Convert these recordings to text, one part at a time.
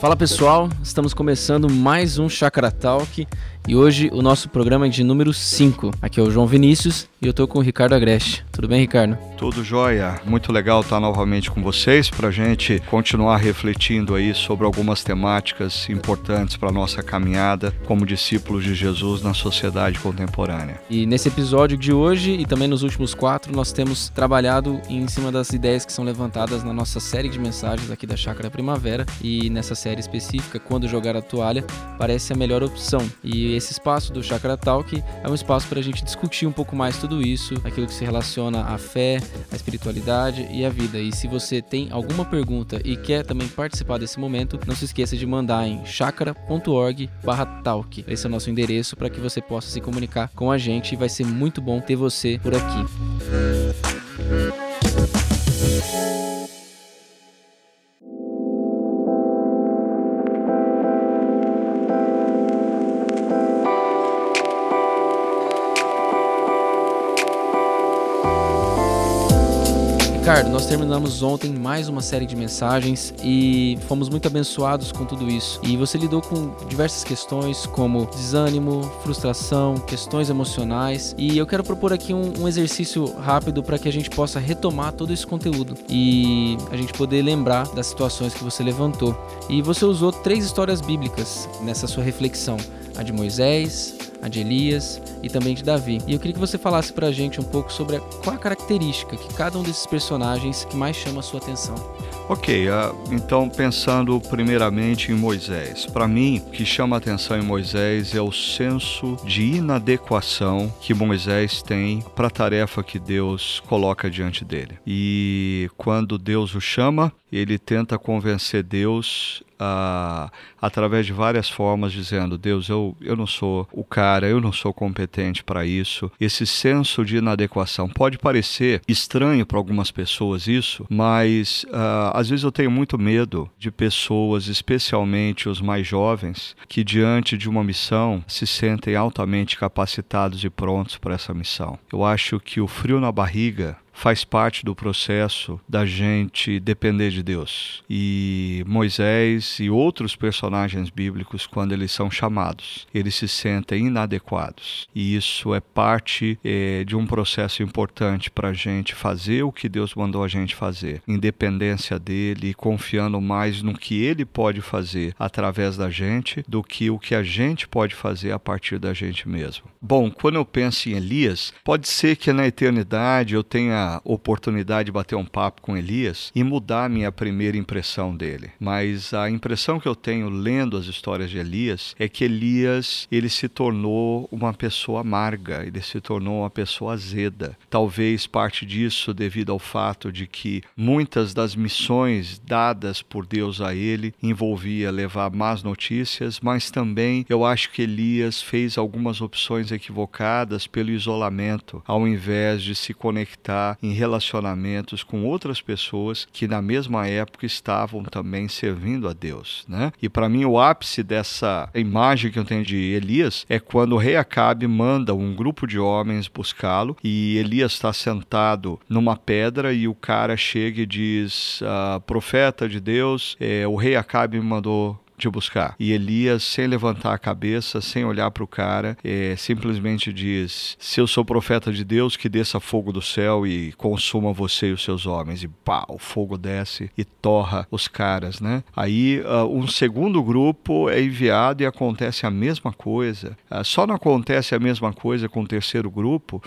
Fala pessoal, estamos começando mais um Chakra Talk e hoje o nosso programa é de número 5. Aqui é o João Vinícius e eu tô com o Ricardo Agreste. Tudo bem, Ricardo? Tudo jóia. Muito legal estar novamente com vocês para a gente continuar refletindo aí sobre algumas temáticas importantes para nossa caminhada como discípulos de Jesus na sociedade contemporânea. E nesse episódio de hoje e também nos últimos quatro, nós temos trabalhado em cima das ideias que são levantadas na nossa série de mensagens aqui da Chácara Primavera e nessa série específica, Quando Jogar a Toalha, parece a melhor opção. E esse espaço do Chakra Talk é um espaço para a gente discutir um pouco mais tudo isso, aquilo que se relaciona à fé, à espiritualidade e à vida. E se você tem alguma pergunta e quer também participar desse momento, não se esqueça de mandar em chakra.org/talk. Esse é o nosso endereço para que você possa se comunicar com a gente e vai ser muito bom ter você por aqui. Ricardo, nós terminamos ontem mais uma série de mensagens e fomos muito abençoados com tudo isso. E você lidou com diversas questões como desânimo, frustração, questões emocionais. E eu quero propor aqui um, um exercício rápido para que a gente possa retomar todo esse conteúdo e a gente poder lembrar das situações que você levantou. E você usou três histórias bíblicas nessa sua reflexão: a de Moisés, a de Elias e também de Davi. E eu queria que você falasse pra gente um pouco sobre qual a característica que cada um desses personagens que mais chama a sua atenção. Ok, uh, então pensando primeiramente em Moisés. Para mim, o que chama a atenção em Moisés é o senso de inadequação que Moisés tem para a tarefa que Deus coloca diante dele. E quando Deus o chama, ele tenta convencer Deus uh, através de várias formas, dizendo: Deus, eu, eu não sou o cara, eu não sou competente para isso. Esse senso de inadequação pode parecer estranho para algumas pessoas, isso, mas uh, às vezes eu tenho muito medo de pessoas, especialmente os mais jovens, que diante de uma missão se sentem altamente capacitados e prontos para essa missão. Eu acho que o frio na barriga faz parte do processo da gente depender de Deus. E Moisés e outros personagens bíblicos, quando eles são chamados, eles se sentem inadequados. E isso é parte é, de um processo importante para a gente fazer o que Deus mandou a gente fazer, independência dele confiando mais no que ele pode fazer através da gente do que o que a gente pode fazer a partir da gente mesmo. Bom, quando eu penso em Elias, pode ser que na eternidade eu tenha oportunidade de bater um papo com Elias e mudar a minha primeira impressão dele. Mas a impressão que eu tenho lendo as histórias de Elias é que Elias ele se tornou uma pessoa amarga, ele se tornou uma pessoa azeda. Talvez parte disso devido ao fato de que muitas das missões dadas por Deus a ele envolvia levar más notícias, mas também eu acho que Elias fez algumas opções equivocadas pelo isolamento, ao invés de se conectar em relacionamentos com outras pessoas que na mesma época estavam também servindo a Deus, né? E para mim o ápice dessa imagem que eu tenho de Elias é quando o rei Acabe manda um grupo de homens buscá-lo e Elias está sentado numa pedra e o cara chega e diz: ah, profeta de Deus, é, o rei Acabe me mandou te buscar. E Elias, sem levantar a cabeça, sem olhar para o cara, é, simplesmente diz: Se eu sou profeta de Deus, que desça fogo do céu e consuma você e os seus homens. E pá, o fogo desce e torra os caras, né? Aí uh, um segundo grupo é enviado e acontece a mesma coisa. Uh, só não acontece a mesma coisa com o terceiro grupo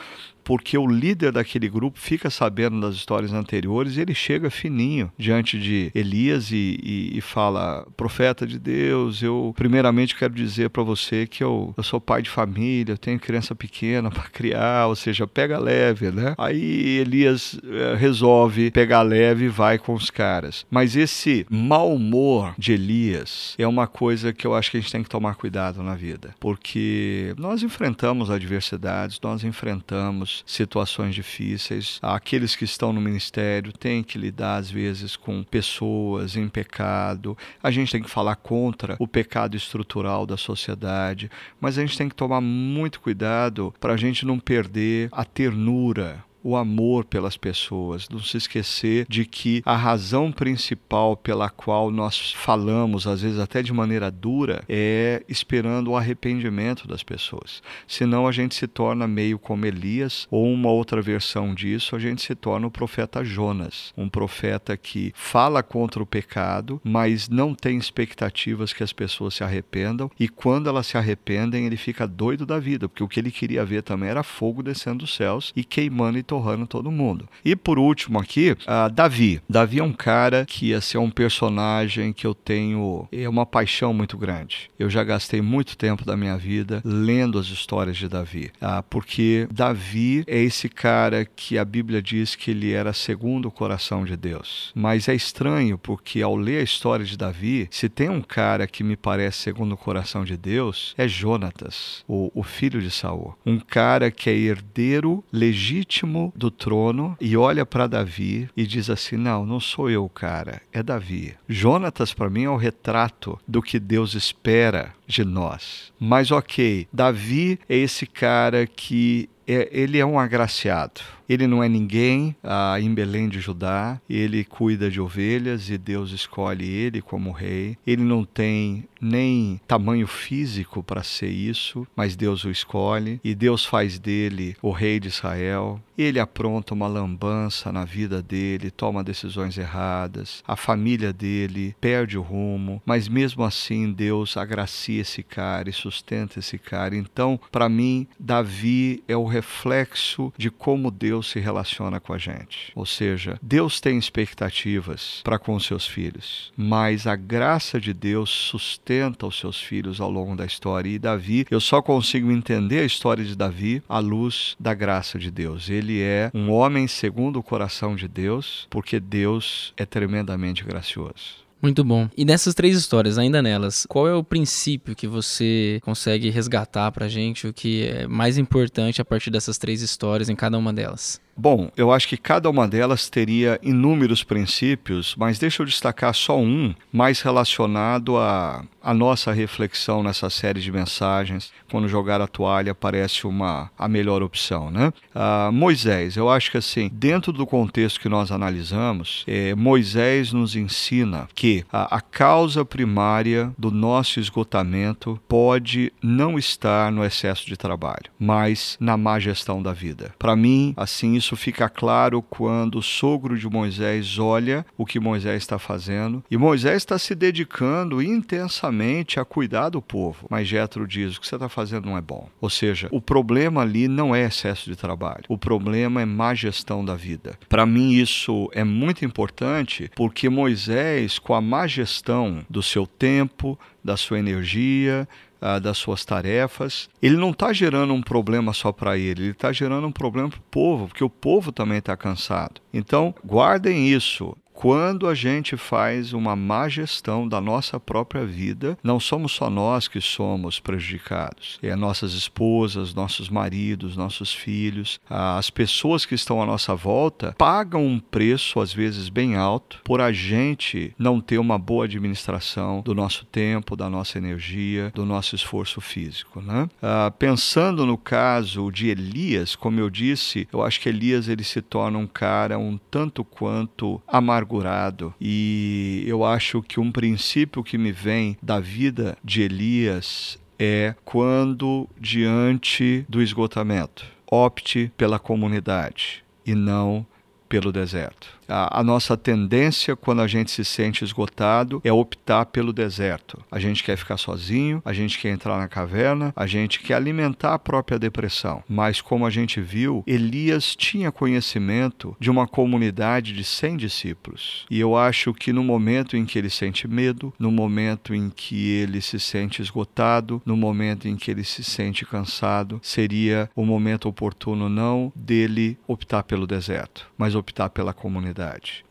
porque o líder daquele grupo fica sabendo das histórias anteriores e ele chega fininho diante de Elias e, e, e fala: Profeta de Deus, eu primeiramente quero dizer para você que eu, eu sou pai de família, eu tenho criança pequena para criar, ou seja, pega leve, né? Aí Elias é, resolve pegar leve e vai com os caras. Mas esse mau humor de Elias é uma coisa que eu acho que a gente tem que tomar cuidado na vida, porque nós enfrentamos adversidades, nós enfrentamos situações difíceis. Aqueles que estão no ministério têm que lidar, às vezes, com pessoas em pecado. A gente tem que falar contra o pecado estrutural da sociedade, mas a gente tem que tomar muito cuidado para a gente não perder a ternura o amor pelas pessoas, não se esquecer de que a razão principal pela qual nós falamos, às vezes até de maneira dura, é esperando o arrependimento das pessoas. Senão a gente se torna meio como Elias, ou uma outra versão disso, a gente se torna o profeta Jonas, um profeta que fala contra o pecado, mas não tem expectativas que as pessoas se arrependam, e quando elas se arrependem, ele fica doido da vida, porque o que ele queria ver também era fogo descendo dos céus e queimando e torrando todo mundo. E por último aqui, Davi. Davi é um cara que ia ser um personagem que eu tenho é uma paixão muito grande. Eu já gastei muito tempo da minha vida lendo as histórias de Davi, uh, porque Davi é esse cara que a Bíblia diz que ele era segundo o coração de Deus. Mas é estranho porque ao ler a história de Davi, se tem um cara que me parece segundo o coração de Deus, é Jonatas, o, o filho de Saul. Um cara que é herdeiro legítimo do trono e olha para Davi e diz assim: Não, não sou eu, cara, é Davi. Jonatas, para mim, é o retrato do que Deus espera de nós. Mas, ok, Davi é esse cara que é, ele é um agraciado. Ele não é ninguém ah, em Belém de Judá, ele cuida de ovelhas e Deus escolhe ele como rei. Ele não tem nem tamanho físico para ser isso, mas Deus o escolhe e Deus faz dele o rei de Israel. Ele apronta uma lambança na vida dele, toma decisões erradas, a família dele perde o rumo, mas mesmo assim Deus agracia esse cara e sustenta esse cara. Então, para mim, Davi é o reflexo de como Deus se relaciona com a gente. Ou seja, Deus tem expectativas para com seus filhos, mas a graça de Deus sustenta os seus filhos ao longo da história. E Davi, eu só consigo entender a história de Davi à luz da graça de Deus. Ele é um homem segundo o coração de Deus, porque Deus é tremendamente gracioso. Muito bom. E nessas três histórias, ainda nelas, qual é o princípio que você consegue resgatar pra gente? O que é mais importante a partir dessas três histórias em cada uma delas? Bom, eu acho que cada uma delas teria inúmeros princípios, mas deixa eu destacar só um mais relacionado à, à nossa reflexão nessa série de mensagens. Quando jogar a toalha parece uma a melhor opção, né? Ah, Moisés, eu acho que assim, dentro do contexto que nós analisamos, é, Moisés nos ensina que a, a causa primária do nosso esgotamento pode não estar no excesso de trabalho, mas na má gestão da vida. Para mim, assim, isso fica claro quando o sogro de Moisés olha o que Moisés está fazendo e Moisés está se dedicando intensamente a cuidar do povo. Mas Jetro diz: o que você está fazendo não é bom. Ou seja, o problema ali não é excesso de trabalho, o problema é má gestão da vida. Para mim, isso é muito importante porque Moisés, com a má gestão do seu tempo, da sua energia, ah, das suas tarefas. Ele não está gerando um problema só para ele, ele está gerando um problema para o povo, porque o povo também está cansado. Então, guardem isso quando a gente faz uma má gestão da nossa própria vida, não somos só nós que somos prejudicados. É nossas esposas, nossos maridos, nossos filhos, as pessoas que estão à nossa volta pagam um preço às vezes bem alto por a gente não ter uma boa administração do nosso tempo, da nossa energia, do nosso esforço físico. Né? Ah, pensando no caso de Elias, como eu disse, eu acho que Elias ele se torna um cara um tanto quanto amargurado amargurado. E eu acho que um princípio que me vem da vida de Elias é quando diante do esgotamento, opte pela comunidade e não pelo deserto. A, a, nossa tendência, quando a gente se sente esgotado, é optar pelo deserto. A gente quer ficar sozinho, a gente quer entrar na caverna, a gente quer alimentar a própria depressão. Mas, como a gente viu, Elias tinha conhecimento de uma comunidade de 100 discípulos. E eu acho que no momento em que ele sente medo, no momento em que ele se sente esgotado, no momento em que ele se sente cansado, seria o momento oportuno não dele optar pelo deserto, mas optar pela comunidade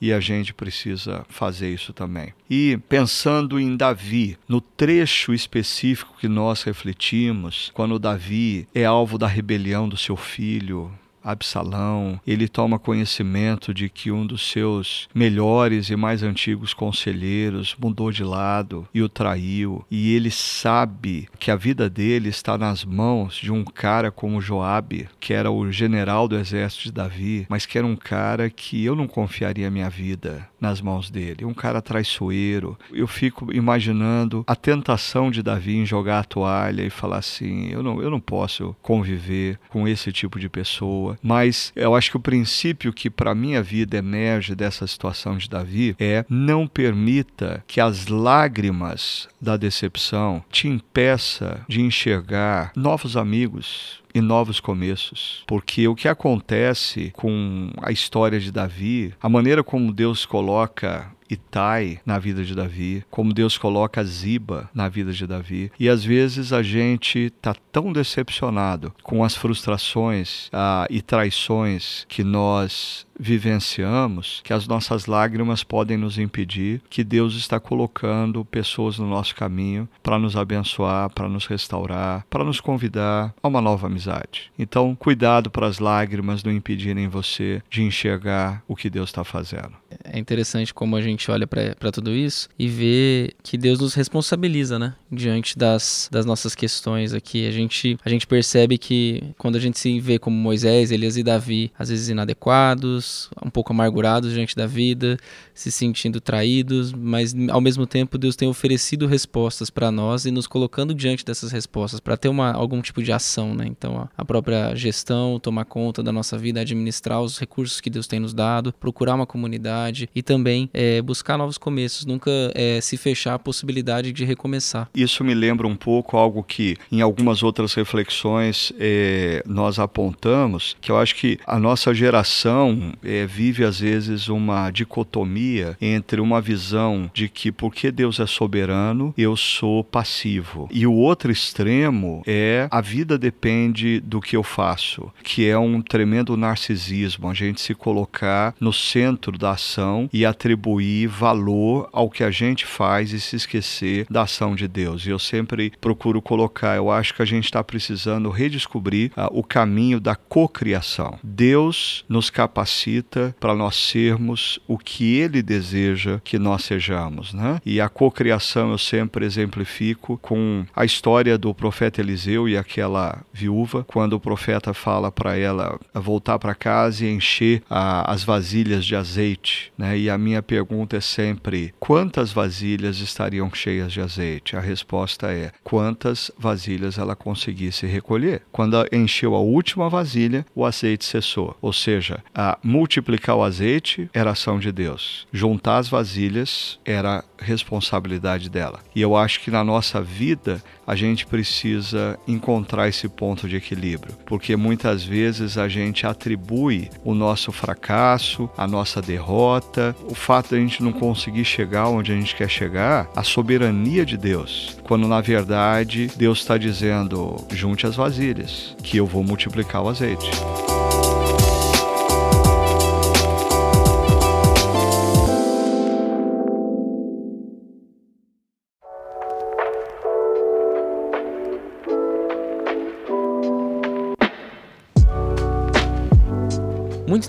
E a gente precisa fazer isso também. E pensando em Davi, no trecho específico que nós refletimos, quando Davi é alvo da rebelião do seu filho, Absalão, ele toma conhecimento de que um dos seus melhores e mais antigos conselheiros mudou de lado e o traiu, e ele sabe que a vida dele está nas mãos de um cara como Joabe, que era o general do exército de Davi, mas que era um cara que eu não confiaria minha vida nas mãos dele, um cara traiçoeiro. Eu fico imaginando a tentação de Davi em jogar a toalha e falar assim: eu não, eu não posso conviver com esse tipo de pessoa. Mas eu acho que o princípio que para minha vida emerge dessa situação de Davi é não permita que as lágrimas da decepção te impeça de enxergar novos amigos, e novos começos. Porque o que acontece com a história de Davi, a maneira como Deus coloca Itai na vida de Davi, como Deus coloca Ziba na vida de Davi. E às vezes a gente está tão decepcionado com as frustrações ah, e traições que nós vivenciamos que as nossas lágrimas podem nos impedir que Deus está colocando pessoas no nosso caminho para nos abençoar, para nos restaurar, para nos convidar a uma nova amizade. Então, cuidado para as lágrimas não impedirem você de enxergar o que Deus está fazendo. É interessante como a gente olha para tudo isso e vê que Deus nos responsabiliza, né? Diante das, das nossas questões aqui. A gente, a gente percebe que quando a gente se vê como Moisés, Elias e Davi, às vezes inadequados, um pouco amargurados diante da vida, se sentindo traídos, mas ao mesmo tempo Deus tem oferecido respostas para nós e nos colocando diante dessas respostas para ter uma, algum tipo de ação, né? Então a própria gestão, tomar conta da nossa vida, administrar os recursos que Deus tem nos dado, procurar uma comunidade e também é, buscar novos começos, nunca é, se fechar a possibilidade de recomeçar. Isso me lembra um pouco algo que em algumas outras reflexões é, nós apontamos, que eu acho que a nossa geração é, vive às vezes uma dicotomia entre uma visão de que porque Deus é soberano, eu sou passivo. E o outro extremo é a vida depende do que eu faço, que é um tremendo narcisismo, a gente se colocar no centro da ação e atribuir valor ao que a gente faz e se esquecer da ação de Deus. E eu sempre procuro colocar, eu acho que a gente está precisando redescobrir uh, o caminho da cocriação. Deus nos capacita para nós sermos o que Ele deseja que nós sejamos. Né? E a cocriação eu sempre exemplifico com a história do profeta Eliseu e aquela viúva, quando o profeta fala para ela voltar para casa e encher a, as vasilhas de azeite. Né? E a minha pergunta é sempre: quantas vasilhas estariam cheias de azeite? A resposta é: quantas vasilhas ela conseguisse recolher? Quando encheu a última vasilha, o azeite cessou. Ou seja, a multiplicar o azeite era ação de Deus. Juntar as vasilhas era responsabilidade dela. E eu acho que na nossa vida a gente precisa encontrar esse ponto de equilíbrio, porque muitas vezes a gente atribui o nosso fracasso, a nossa derrota, o fato de a gente não conseguir chegar onde a gente quer chegar, à soberania de Deus, quando na verdade Deus está dizendo: junte as vasilhas, que eu vou multiplicar o azeite.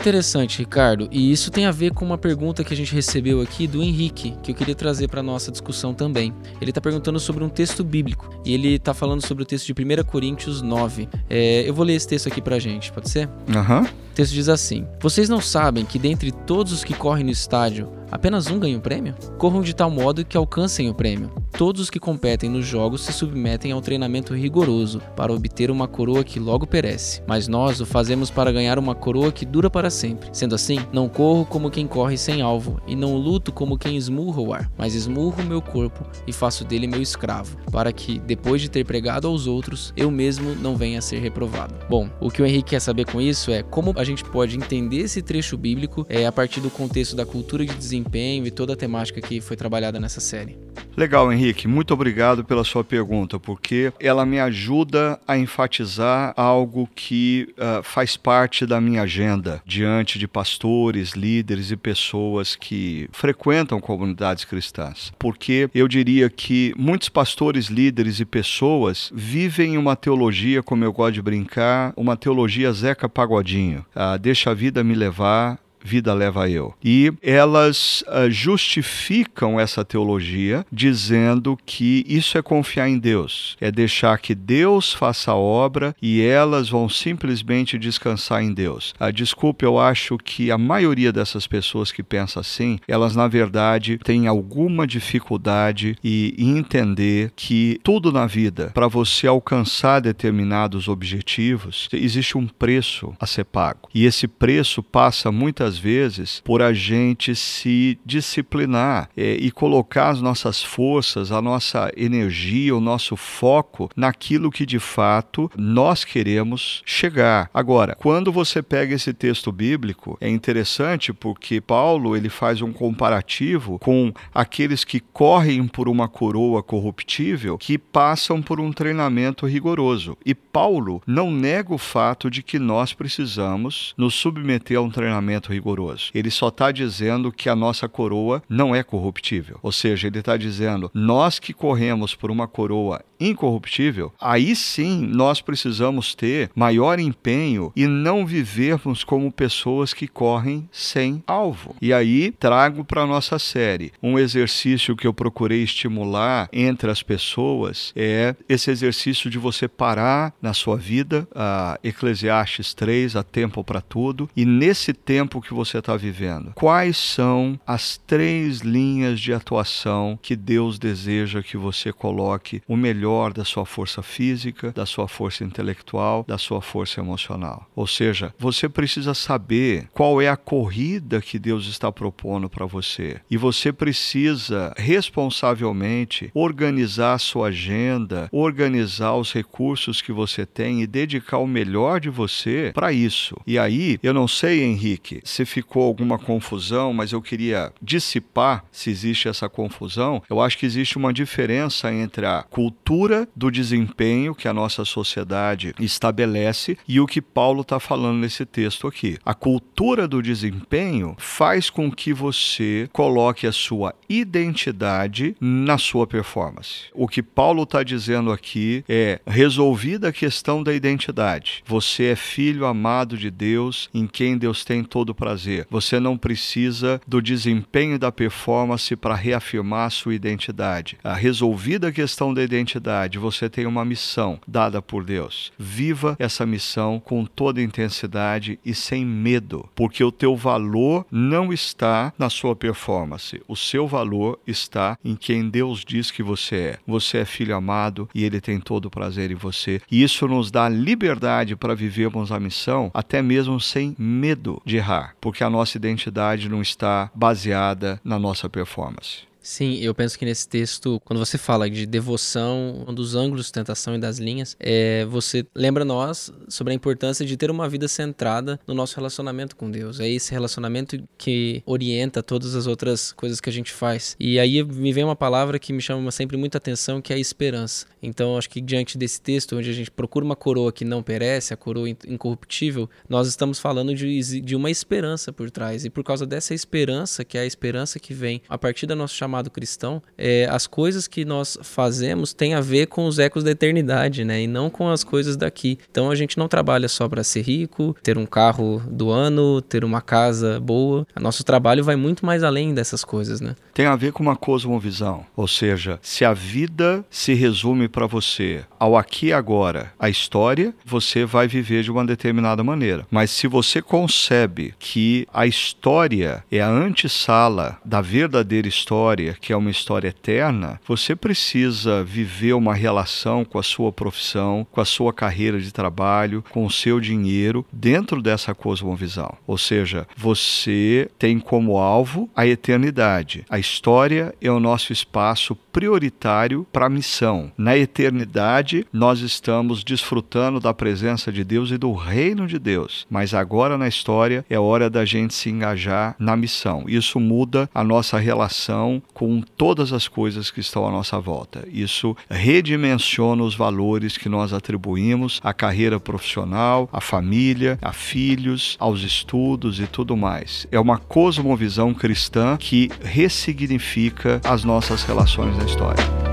Interessante, Ricardo. E isso tem a ver com uma pergunta que a gente recebeu aqui do Henrique, que eu queria trazer para nossa discussão também. Ele está perguntando sobre um texto bíblico e ele está falando sobre o texto de 1 Coríntios 9. É, eu vou ler esse texto aqui para gente, pode ser? Aham. Uhum. O texto diz assim: Vocês não sabem que dentre todos os que correm no estádio, apenas um ganha o prêmio? Corram de tal modo que alcancem o prêmio. Todos os que competem nos jogos se submetem ao treinamento rigoroso para obter uma coroa que logo perece. Mas nós o fazemos para ganhar uma coroa que dura para sempre. Sendo assim, não corro como quem corre sem alvo, e não luto como quem esmurra o ar, mas esmurro meu corpo e faço dele meu escravo, para que, depois de ter pregado aos outros, eu mesmo não venha a ser reprovado. Bom, o que o Henrique quer saber com isso é como a gente pode entender esse trecho bíblico é, a partir do contexto da cultura de desempenho e toda a temática que foi trabalhada nessa série. Legal, Henrique. Muito obrigado pela sua pergunta, porque ela me ajuda a enfatizar algo que uh, faz parte da minha agenda diante de pastores, líderes e pessoas que frequentam comunidades cristãs. Porque eu diria que muitos pastores, líderes e pessoas vivem uma teologia, como eu gosto de brincar, uma teologia Zeca Pagodinho. Uh, deixa a vida me levar, vida leva eu. E elas uh, justificam essa teologia dizendo que isso é confiar em Deus, é deixar que Deus faça a obra e elas vão simplesmente descansar em Deus. Uh, desculpe, eu acho que a maioria dessas pessoas que pensam assim, elas na verdade têm alguma dificuldade em entender que tudo na vida, para você alcançar determinados objetivos, existe um preço a ser pago. E esse preço passa muitas muitas vezes por a gente se disciplinar é, e colocar as nossas forças, a nossa energia, o nosso foco naquilo que de fato nós queremos chegar. Agora, quando você pega esse texto bíblico, é interessante porque Paulo ele faz um comparativo com aqueles que correm por uma coroa corruptível que passam por um treinamento rigoroso. E Paulo não nega o fato de que nós precisamos nos submeter a um treinamento rigoroso rigoroso. Ele só está dizendo que a nossa coroa não é corruptível. Ou seja, ele está dizendo, nós que corremos por uma coroa incorruptível, aí sim nós precisamos ter maior empenho e não vivermos como pessoas que correm sem alvo. E aí trago para nossa série um exercício que eu procurei estimular entre as pessoas é esse exercício de você parar na sua vida, a Eclesiastes 3, a tempo para tudo, e nesse tempo que você está vivendo, quais são as três linhas de atuação que Deus deseja que você coloque o melhor melhor da sua força física, da sua força intelectual, da sua força emocional. Ou seja, você precisa saber qual é a corrida que Deus está propondo para você. E você precisa responsavelmente organizar a sua agenda, organizar os recursos que você tem e dedicar o melhor de você para isso. E aí, eu não sei, Henrique, se ficou alguma confusão, mas eu queria dissipar se existe essa confusão. Eu acho que existe uma diferença entre a cultura do desempenho que a nossa sociedade estabelece e o que Paulo está falando nesse texto aqui. A cultura do desempenho faz com que você coloque a sua identidade na sua performance. O que Paulo está dizendo aqui é resolvida a questão da identidade. Você é filho amado de Deus, em quem Deus tem todo prazer. Você não precisa do desempenho da performance para reafirmar sua identidade. A resolvida a questão da identidade você tem uma missão dada por Deus. Viva essa missão com toda intensidade e sem medo, porque o teu valor não está na sua performance. O seu valor está em quem Deus diz que você é. Você é filho amado e ele tem todo o prazer em você. E isso nos dá liberdade para vivermos a missão, até mesmo sem medo de errar, porque a nossa identidade não está baseada na nossa performance. Sim, eu penso que nesse texto, quando você fala de devoção, um dos ângulos de tentação e das linhas, é, você lembra nós sobre a importância de ter uma vida centrada no nosso relacionamento com Deus. É esse relacionamento que orienta todas as outras coisas que a gente faz. E aí me vem uma palavra que me chama sempre muita atenção, que é a esperança. Então, acho que diante desse texto, onde a gente procura uma coroa que não perece, a coroa incorruptível, nós estamos falando de, de uma esperança por trás. E por causa dessa esperança, que é a esperança que vem a partir da nossa chamada chamado cristão, é, as coisas que nós fazemos têm a ver com os ecos da eternidade, né? E não com as coisas daqui. Então a gente não trabalha só para ser rico, ter um carro do ano, ter uma casa boa. O nosso trabalho vai muito mais além dessas coisas, né? Tem a ver com uma cosmovisão, ou seja, se a vida se resume para você ao aqui e agora, a história, você vai viver de uma determinada maneira. Mas se você concebe que a história é a antessala da verdadeira história, história, que é uma história eterna, você precisa viver uma relação com a sua profissão, com a sua carreira de trabalho, com o seu dinheiro dentro dessa cosmovisão. Ou seja, você tem como alvo a eternidade. A história é o nosso espaço prioritário para a missão. Na eternidade, nós estamos desfrutando da presença de Deus e do reino de Deus. Mas agora na história é hora da gente se engajar na missão. Isso muda a nossa relação com todas as coisas que estão à nossa volta. Isso redimensiona os valores que nós atribuímos à carreira profissional, à família, a filhos, aos estudos e tudo mais. É uma cosmovisão cristã que ressignifica as nossas relações na história.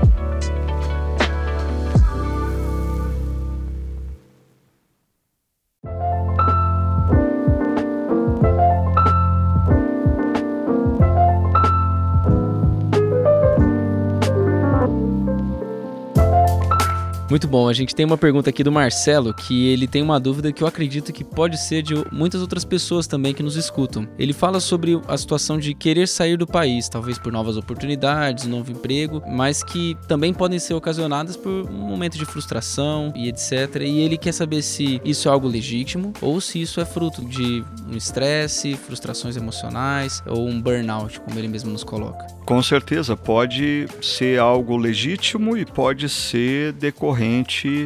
Muito bom. A gente tem uma pergunta aqui do Marcelo que ele tem uma dúvida que eu acredito que pode ser de muitas outras pessoas também que nos escutam. Ele fala sobre a situação de querer sair do país, talvez por novas oportunidades, novo emprego, mas que também podem ser ocasionadas por um momento de frustração e etc. E ele quer saber se isso é algo legítimo ou se isso é fruto de um estresse, frustrações emocionais ou um burnout, como ele mesmo nos coloca. Com certeza, pode ser algo legítimo e pode ser decorrente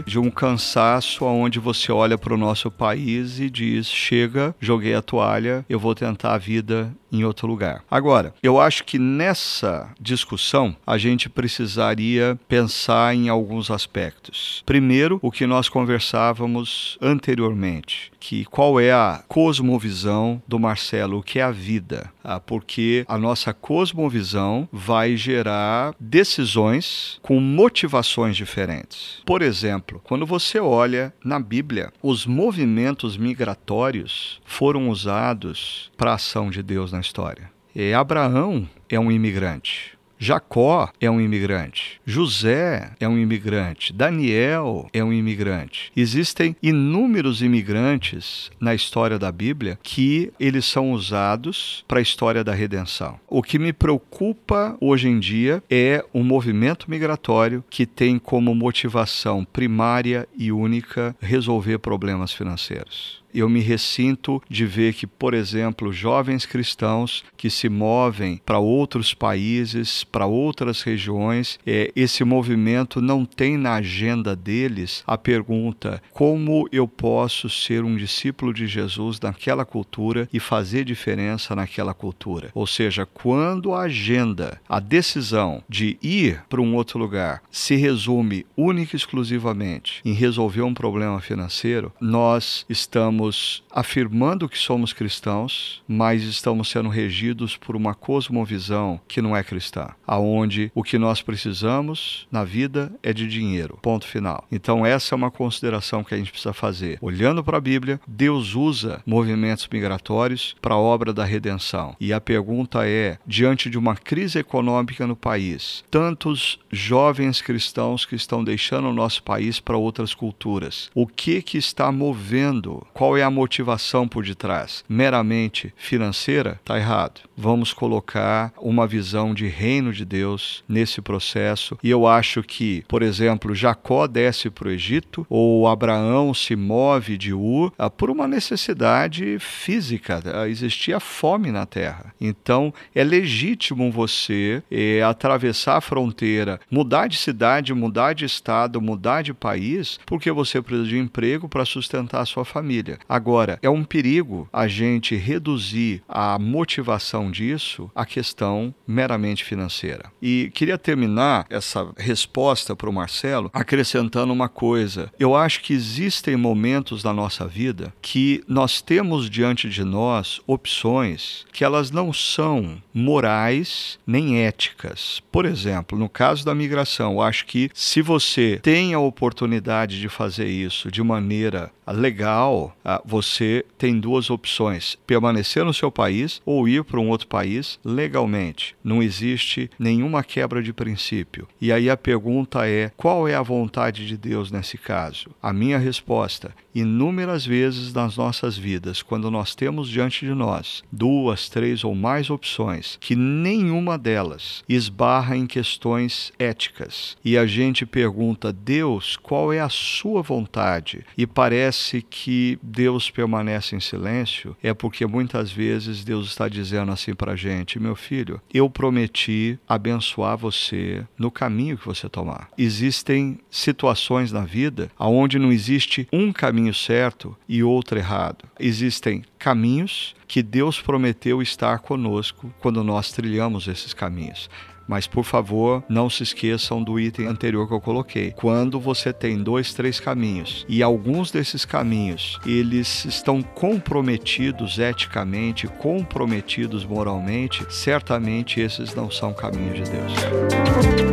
de um cansaço onde você olha para o nosso país e diz: chega, joguei a toalha, eu vou tentar a vida em outro lugar. Agora, eu acho que nessa discussão a gente precisaria pensar em alguns aspectos. Primeiro, o que nós conversávamos anteriormente, que qual é a cosmovisão do Marcelo, o que é a vida, ah, porque a nossa cosmovisão vai gerar decisões com motivações diferentes. Por exemplo, quando você olha na Bíblia, os movimentos migratórios foram usados para a ação de Deus na história. E Abraão é um imigrante. Jacó é um imigrante, José é um imigrante, Daniel é um imigrante. Existem inúmeros imigrantes na história da Bíblia que eles são usados para a história da redenção. O que me preocupa hoje em dia é um movimento migratório que tem como motivação primária e única resolver problemas financeiros eu me ressinto de ver que, por exemplo, jovens cristãos que se movem para outros países, para outras regiões, é, esse movimento não tem na agenda deles a pergunta: como eu posso ser um discípulo de Jesus naquela cultura e fazer diferença naquela cultura? Ou seja, quando a agenda, a decisão de ir para um outro lugar se resume única e exclusivamente em resolver um problema financeiro, nós estamos estamos afirmando que somos cristãos, mas estamos sendo regidos por uma cosmovisão que não é cristã, aonde o que nós precisamos na vida é de dinheiro. Ponto final. Então essa é uma consideração que a gente precisa fazer. Olhando para a Bíblia, Deus usa movimentos migratórios para a obra da redenção. E a pergunta é, diante de uma crise econômica no país, tantos jovens cristãos que estão deixando o nosso país para outras culturas, o que que está movendo? Qual qual é a motivação por detrás? Meramente financeira? Está errado. Vamos colocar uma visão de reino de Deus nesse processo. E eu acho que, por exemplo, Jacó desce para o Egito ou Abraão se move de Ur ah, por uma necessidade física. Ah, existia fome na terra. Então é legítimo você é, atravessar a fronteira, mudar de cidade, mudar de estado, mudar de país, porque você precisa de emprego para sustentar a sua família. Agora, é um perigo a gente reduzir a motivação disso à questão meramente financeira. E queria terminar essa resposta para o Marcelo acrescentando uma coisa. Eu acho que existem momentos na nossa vida que nós temos diante de nós opções que elas não são morais nem éticas. Por exemplo, no caso da migração, eu acho que se você tem a oportunidade de fazer isso de maneira legal, você tem duas opções: permanecer no seu país ou ir para um outro país legalmente. Não existe nenhuma quebra de princípio. E aí a pergunta é: qual é a vontade de Deus nesse caso? A minha resposta: inúmeras vezes nas nossas vidas, quando nós temos diante de nós duas, três ou mais opções, que nenhuma delas esbarra em questões éticas, e a gente pergunta, Deus, qual é a sua vontade? E parece que Deus permanece em silêncio, é porque muitas vezes Deus está dizendo assim para a gente: meu filho, eu prometi abençoar você no caminho que você tomar. Existem situações na vida onde não existe um caminho certo e outro errado. Existem caminhos que Deus prometeu estar conosco quando nós trilhamos esses caminhos. Mas por favor, não se esqueçam do item anterior que eu coloquei. Quando você tem dois, três caminhos e alguns desses caminhos eles estão comprometidos eticamente, comprometidos moralmente, certamente esses não são caminhos de Deus.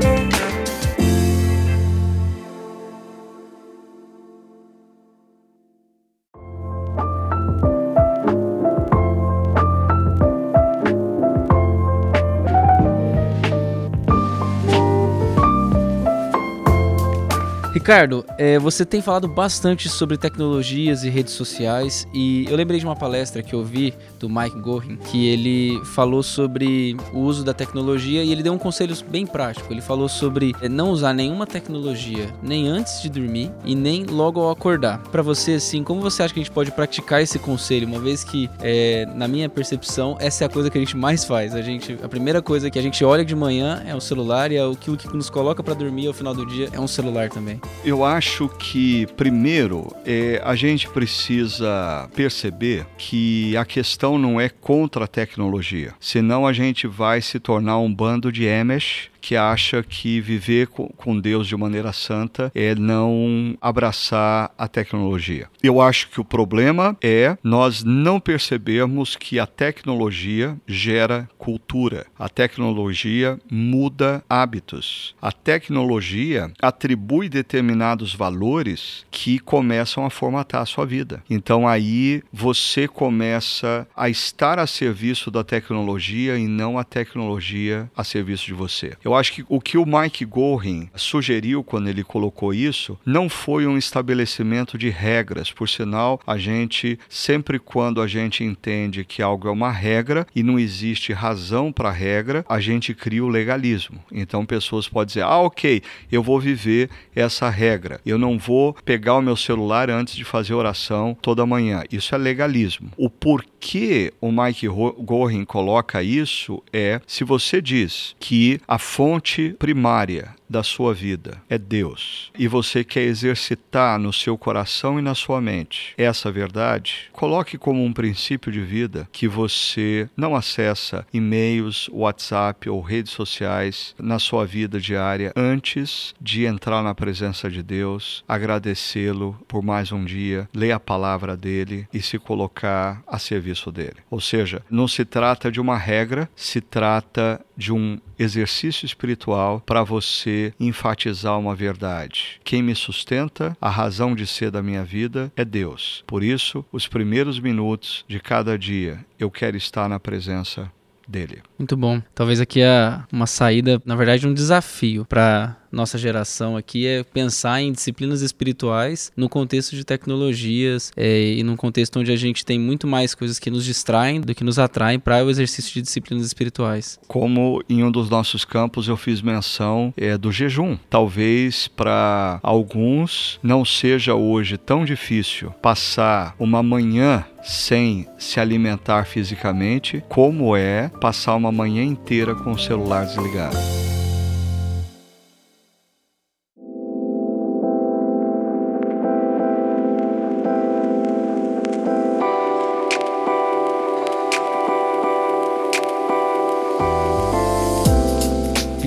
Ricardo, é, você tem falado bastante sobre tecnologias e redes sociais e eu lembrei de uma palestra que eu vi do Mike Gorin que ele falou sobre o uso da tecnologia e ele deu um conselho bem prático. Ele falou sobre é, não usar nenhuma tecnologia nem antes de dormir e nem logo ao acordar. Para você, assim, como você acha que a gente pode praticar esse conselho, uma vez que, é, na minha percepção, essa é a coisa que a gente mais faz. A gente, a primeira coisa que a gente olha de manhã é o celular e é aquilo que nos coloca para dormir ao final do dia é um celular também. Eu acho que, primeiro, é, a gente precisa perceber que a questão não é contra a tecnologia, senão a gente vai se tornar um bando de Amish que acha que viver com Deus de maneira santa é não abraçar a tecnologia. Eu acho que o problema é nós não percebermos que a tecnologia gera cultura. A tecnologia muda hábitos. A tecnologia atribui determinados valores que começam a formatar a sua vida. Então aí você começa a estar a serviço da tecnologia e não a tecnologia a serviço de você. Eu acho que o que o Mike Gorin sugeriu quando ele colocou isso não foi um estabelecimento de regras. Por sinal, a gente, sempre quando a gente entende que algo é uma regra e não existe razão para a regra, a gente cria o legalismo. Então, pessoas podem dizer: ah, ok, eu vou viver essa regra. Eu não vou pegar o meu celular antes de fazer oração toda manhã. Isso é legalismo. O porquê o Mike Gorin coloca isso é se você diz que a fonte primária da sua vida é Deus e você quer exercitar no seu coração e na sua mente essa verdade, coloque como um princípio de vida que você não acessa e-mails, WhatsApp ou redes sociais na sua vida diária antes de entrar na presença de Deus, agradecê-lo por mais um dia, ler a palavra dele e se colocar a serviço dele. Ou seja, não se trata de uma regra, se trata de um exercício espiritual para você enfatizar uma verdade. Quem me sustenta, a razão de ser da minha vida é Deus. Por isso, os primeiros minutos de cada dia eu quero estar na presença dele. Muito bom. Talvez aqui é uma saída, na verdade, um desafio para nossa geração aqui é pensar em disciplinas espirituais no contexto de tecnologias é, e num contexto onde a gente tem muito mais coisas que nos distraem do que nos atraem para o exercício de disciplinas espirituais. Como em um dos nossos campos eu fiz menção é, do jejum. Talvez para alguns não seja hoje tão difícil passar uma manhã sem se alimentar fisicamente, como é passar uma manhã inteira com o celular desligado.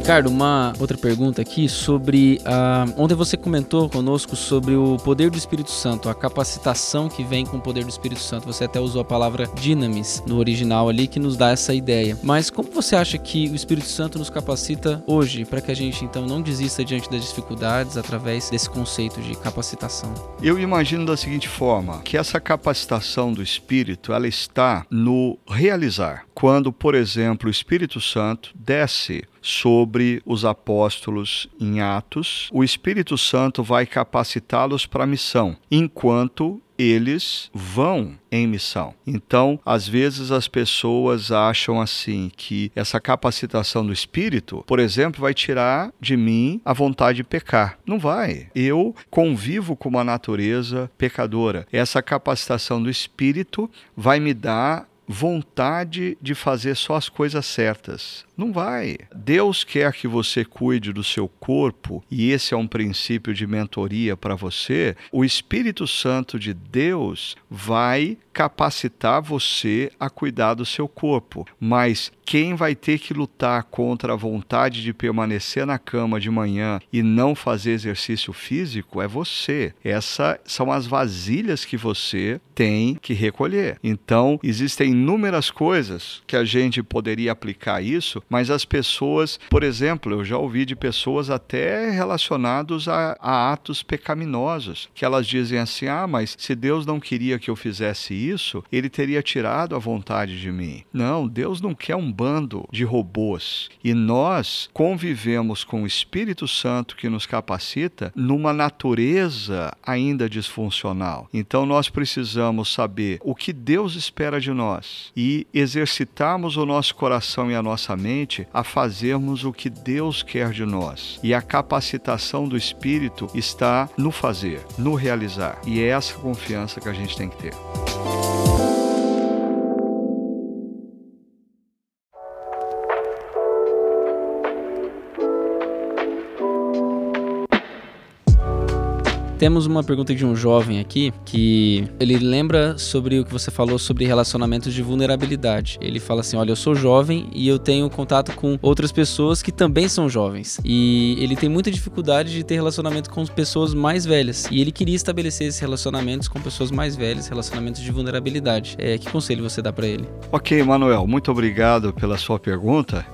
Ricardo, uma outra pergunta aqui sobre. Uh, ontem você comentou conosco sobre o poder do Espírito Santo, a capacitação que vem com o poder do Espírito Santo. Você até usou a palavra dinamis no original ali, que nos dá essa ideia. Mas como você acha que o Espírito Santo nos capacita hoje para que a gente então não desista diante das dificuldades através desse conceito de capacitação? Eu imagino da seguinte forma: que essa capacitação do Espírito ela está no realizar. Quando, por exemplo, o Espírito Santo desce sobre os apóstolos em Atos, o Espírito Santo vai capacitá-los para a missão, enquanto eles vão em missão. Então, às vezes as pessoas acham assim que essa capacitação do espírito, por exemplo, vai tirar de mim a vontade de pecar. Não vai. Eu convivo com uma natureza pecadora. Essa capacitação do espírito vai me dar vontade de fazer só as coisas certas. Não vai. Deus quer que você cuide do seu corpo, e esse é um princípio de mentoria para você. O Espírito Santo de Deus vai capacitar você a cuidar do seu corpo, mas quem vai ter que lutar contra a vontade de permanecer na cama de manhã e não fazer exercício físico é você. Essas são as vasilhas que você tem que recolher. Então, existem inúmeras coisas que a gente poderia aplicar isso mas as pessoas, por exemplo, eu já ouvi de pessoas até relacionados a, a atos pecaminosos, que elas dizem assim: ah, mas se Deus não queria que eu fizesse isso, ele teria tirado a vontade de mim. Não, Deus não quer um bando de robôs. E nós convivemos com o Espírito Santo que nos capacita numa natureza ainda disfuncional. Então nós precisamos saber o que Deus espera de nós e exercitarmos o nosso coração e a nossa mente a fazermos o que Deus quer de nós. E a capacitação do Espírito está no fazer, no realizar. E é essa confiança que a gente tem que ter. Temos uma pergunta de um jovem aqui que ele lembra sobre o que você falou sobre relacionamentos de vulnerabilidade. Ele fala assim: Olha, eu sou jovem e eu tenho contato com outras pessoas que também são jovens. E ele tem muita dificuldade de ter relacionamento com pessoas mais velhas. E ele queria estabelecer esses relacionamentos com pessoas mais velhas, relacionamentos de vulnerabilidade. É, que conselho você dá para ele? Ok, Manuel, muito obrigado pela sua pergunta.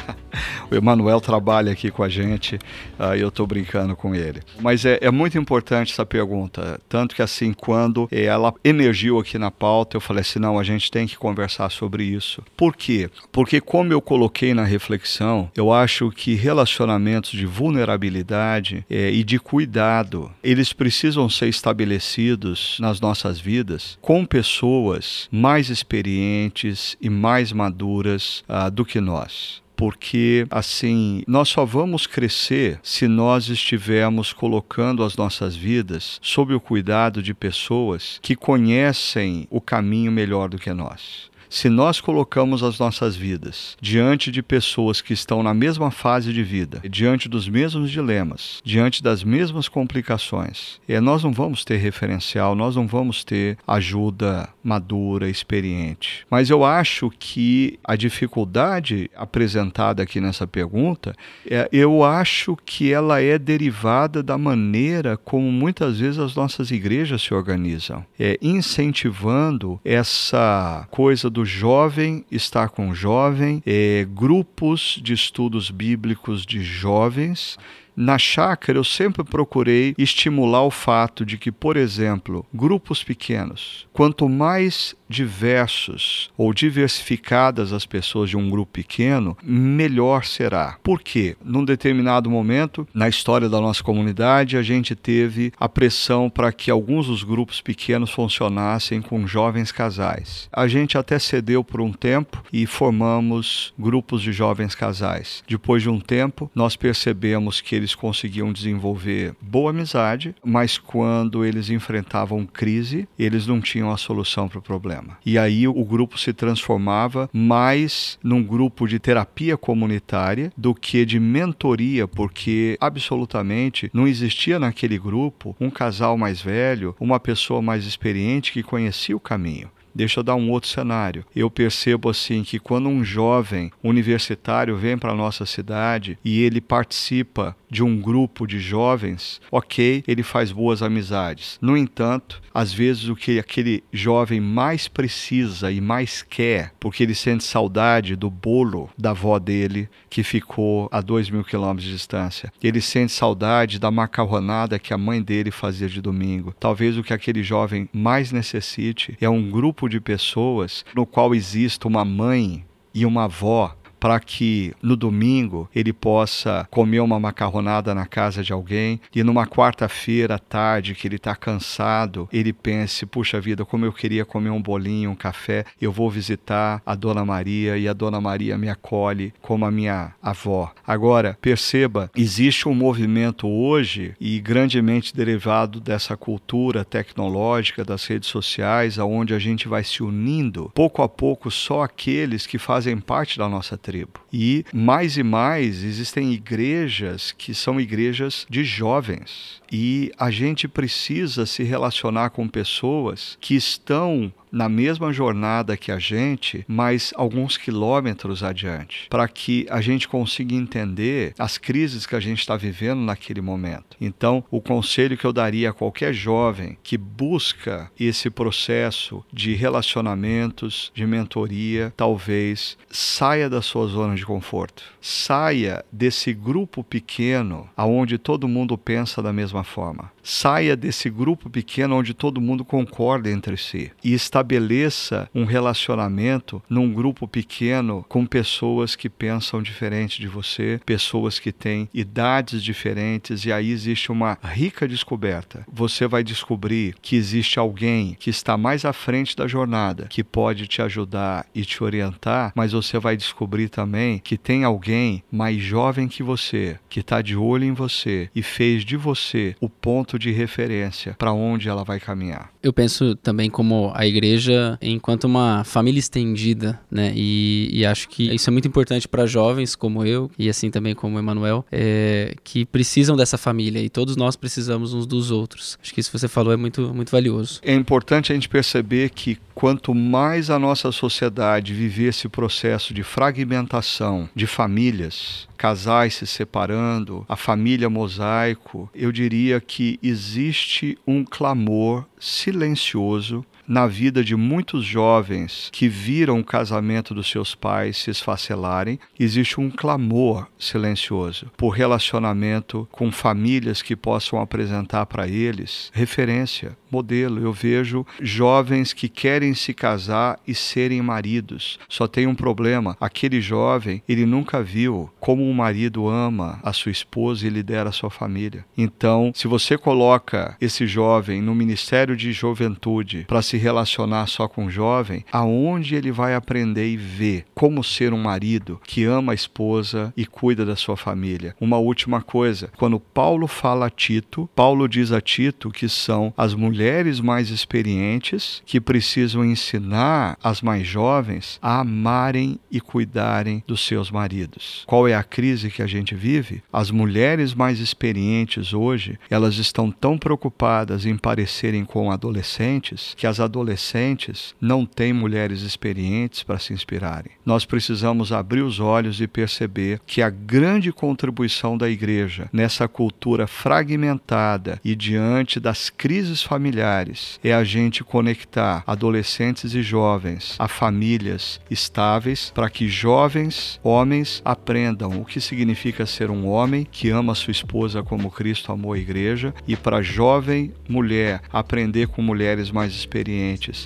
o Emanuel trabalha aqui com a gente uh, eu estou brincando com ele. Mas é, é, muito importante essa pergunta, tanto que assim, quando ela emergiu aqui na pauta, eu falei assim, não, a gente tem que conversar sobre isso. Por quê? Porque como eu coloquei na reflexão, eu acho que relacionamentos de vulnerabilidade é, e de cuidado, eles precisam ser estabelecidos nas nossas vidas com pessoas mais experientes e mais maduras uh, do que nós porque assim, nós só vamos crescer se nós estivermos colocando as nossas vidas sob o cuidado de pessoas que conhecem o caminho melhor do que nós. Se nós colocamos as nossas vidas diante de pessoas que estão na mesma fase de vida, diante dos mesmos dilemas, diante das mesmas complicações, é, nós não vamos ter referencial, nós não vamos ter ajuda madura, experiente. Mas eu acho que a dificuldade apresentada aqui nessa pergunta, é, eu acho que ela é derivada da maneira como muitas vezes as nossas igrejas se organizam, é, incentivando essa coisa do jovem estar com jovem, é, grupos de estudos bíblicos de jovens. Na chácara, eu sempre procurei estimular o fato de que, por exemplo, grupos pequenos, quanto mais diversos ou diversificadas as pessoas de um grupo pequeno, melhor será. Por quê? Num determinado momento na história da nossa comunidade, a gente teve a pressão para que alguns dos grupos pequenos funcionassem com jovens casais. A gente até cedeu por um tempo e formamos grupos de jovens casais. Depois de um tempo, nós percebemos que eles conseguiam desenvolver boa amizade, mas quando eles enfrentavam crise, eles não tinham a solução para o problema. E aí o grupo se transformava mais num grupo de terapia comunitária do que de mentoria, porque absolutamente não existia naquele grupo um casal mais velho, uma pessoa mais experiente que conhecia o caminho. Deixa eu dar um outro cenário. Eu percebo assim que quando um jovem universitário vem para a nossa cidade e ele participa de um grupo de jovens, ok, ele faz boas amizades. No entanto, às vezes o que aquele jovem mais precisa e mais quer, porque ele sente saudade do bolo da avó dele que ficou a dois mil quilômetros de distância. Ele sente saudade da macarronada que a mãe dele fazia de domingo. Talvez o que aquele jovem mais necessite é um grupo de pessoas no qual exista uma mãe e uma avó para que no domingo ele possa comer uma macarronada na casa de alguém e numa quarta-feira à tarde que ele está cansado, ele pense: puxa vida, como eu queria comer um bolinho, um café, eu vou visitar a Dona Maria e a Dona Maria me acolhe como a minha avó. Agora, perceba, existe um movimento hoje e grandemente derivado dessa cultura tecnológica das redes sociais, aonde a gente vai se unindo pouco a pouco só aqueles que fazem parte da nossa tribo. E mais e mais existem igrejas que são igrejas de jovens. E a gente precisa se relacionar com pessoas que estão na mesma jornada que a gente, mas alguns quilômetros adiante, para que a gente consiga entender as crises que a gente está vivendo naquele momento. Então, o conselho que eu daria a qualquer jovem que busca esse processo de relacionamentos, de mentoria, talvez saia da sua zona de conforto, saia desse grupo pequeno aonde todo mundo pensa da mesma forma. Saia desse grupo pequeno onde todo mundo concorda entre si e estabeleça um relacionamento num grupo pequeno com pessoas que pensam diferente de você, pessoas que têm idades diferentes e aí existe uma rica descoberta. Você vai descobrir que existe alguém que está mais à frente da jornada, que pode te ajudar e te orientar, mas você vai descobrir também que tem alguém mais jovem que você, que está de olho em você e fez de você o ponto ponto de referência para onde ela vai caminhar. Eu penso também como a igreja enquanto uma família estendida, né? E, e acho que isso é muito importante para jovens como eu e assim também como o Emanuel, é, que precisam dessa família e todos nós precisamos uns dos outros. Acho que isso que você falou é muito, muito valioso. É importante a gente perceber que quanto mais a nossa sociedade viver esse processo de fragmentação de famílias, casais se separando, a família mosaico, eu diria que existe um clamor silencioso na vida de muitos jovens que viram o casamento dos seus pais se esfacelarem, existe um clamor silencioso por relacionamento com famílias que possam apresentar para eles referência, modelo. Eu vejo jovens que querem se casar e serem maridos. Só tem um problema: aquele jovem, ele nunca viu como um marido ama a sua esposa e lidera a sua família. Então, se você coloca esse jovem no ministério de juventude para se relacionar só com o jovem, aonde ele vai aprender e ver como ser um marido que ama a esposa e cuida da sua família. Uma última coisa, quando Paulo fala a Tito, Paulo diz a Tito que são as mulheres mais experientes que precisam ensinar as mais jovens a amarem e cuidarem dos seus maridos. Qual é a crise que a gente vive? As mulheres mais experientes hoje, elas estão tão preocupadas em parecerem com adolescentes que as adolescentes não têm mulheres experientes para se inspirarem. Nós precisamos abrir os olhos e perceber que a grande contribuição da igreja nessa cultura fragmentada e diante das crises familiares é a gente conectar adolescentes e jovens a famílias estáveis para que jovens homens aprendam o que significa ser um homem que ama sua esposa como Cristo amou a igreja e para jovem mulher aprender com mulheres mais experientes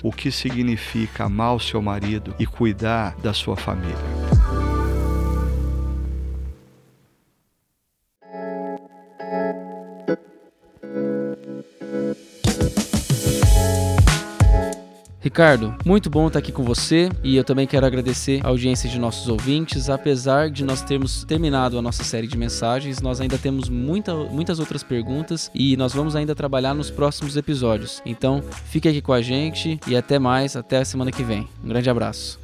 o que significa amar o seu marido e cuidar da sua família. Ricardo, muito bom estar aqui com você e eu também quero agradecer a audiência de nossos ouvintes. Apesar de nós termos terminado a nossa série de mensagens, nós ainda temos muita, muitas outras perguntas e nós vamos ainda trabalhar nos próximos episódios. Então, fique aqui com a gente e até mais, até a semana que vem. Um grande abraço.